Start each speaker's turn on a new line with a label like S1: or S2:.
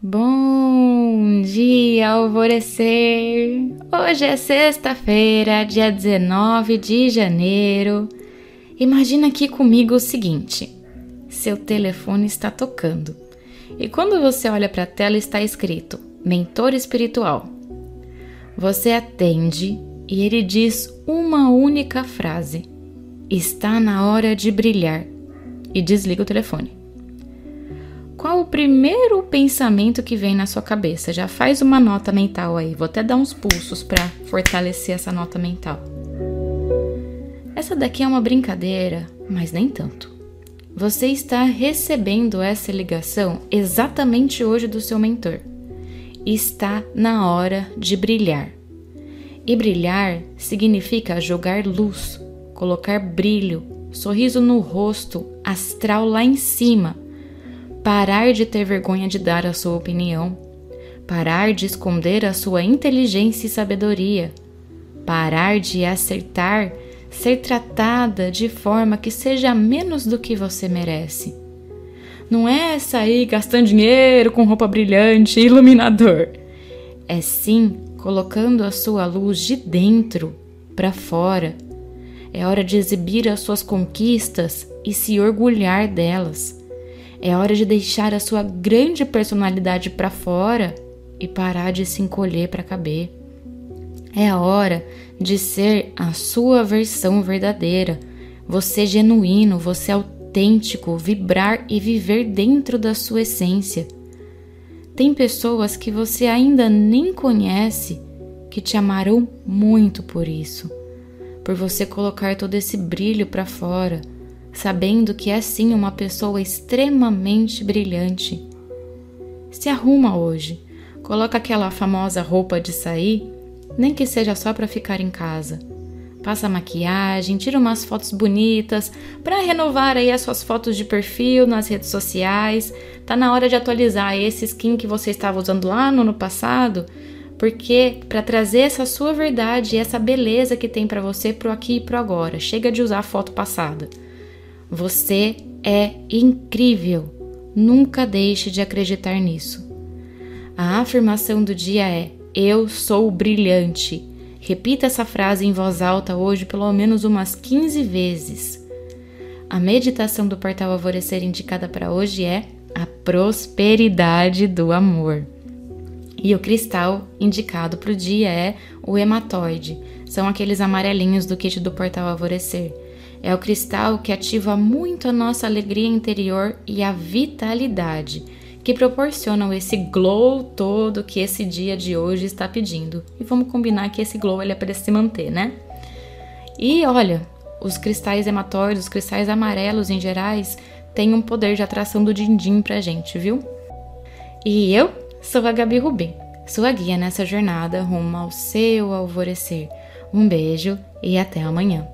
S1: Bom dia, alvorecer! Hoje é sexta-feira, dia 19 de janeiro. Imagina aqui comigo o seguinte: seu telefone está tocando e quando você olha para a tela está escrito Mentor Espiritual. Você atende e ele diz uma única frase: Está na hora de brilhar e desliga o telefone. Qual o primeiro pensamento que vem na sua cabeça? Já faz uma nota mental aí. Vou até dar uns pulsos para fortalecer essa nota mental. Essa daqui é uma brincadeira, mas nem tanto. Você está recebendo essa ligação exatamente hoje do seu mentor. Está na hora de brilhar. E brilhar significa jogar luz, colocar brilho, sorriso no rosto, astral lá em cima parar de ter vergonha de dar a sua opinião, parar de esconder a sua inteligência e sabedoria, parar de acertar, ser tratada de forma que seja menos do que você merece. Não é sair gastando dinheiro com roupa brilhante e iluminador. É sim colocando a sua luz de dentro para fora. É hora de exibir as suas conquistas e se orgulhar delas. É hora de deixar a sua grande personalidade para fora e parar de se encolher para caber. É a hora de ser a sua versão verdadeira, você genuíno, você autêntico, vibrar e viver dentro da sua essência. Tem pessoas que você ainda nem conhece que te amarão muito por isso, por você colocar todo esse brilho para fora sabendo que é sim uma pessoa extremamente brilhante. Se arruma hoje, coloca aquela famosa roupa de sair, nem que seja só para ficar em casa. Passa maquiagem, tira umas fotos bonitas para renovar aí as suas fotos de perfil nas redes sociais. Tá na hora de atualizar esse skin que você estava usando lá no ano passado, porque para trazer essa sua verdade e essa beleza que tem para você pro aqui e pro agora. Chega de usar a foto passada. Você é incrível. Nunca deixe de acreditar nisso. A afirmação do dia é: Eu sou brilhante. Repita essa frase em voz alta hoje pelo menos umas 15 vezes. A meditação do portal Alvorecer indicada para hoje é a prosperidade do amor. E o cristal indicado para o dia é o hematoide. São aqueles amarelinhos do kit do portal Alvorecer. É o cristal que ativa muito a nossa alegria interior e a vitalidade, que proporcionam esse glow todo que esse dia de hoje está pedindo. E vamos combinar que esse glow ele é para se manter, né? E olha, os cristais hematóides, os cristais amarelos em gerais, têm um poder de atração do din-din pra gente, viu? E eu sou a Gabi Rubim, sua guia nessa jornada rumo ao seu alvorecer. Um beijo e até amanhã.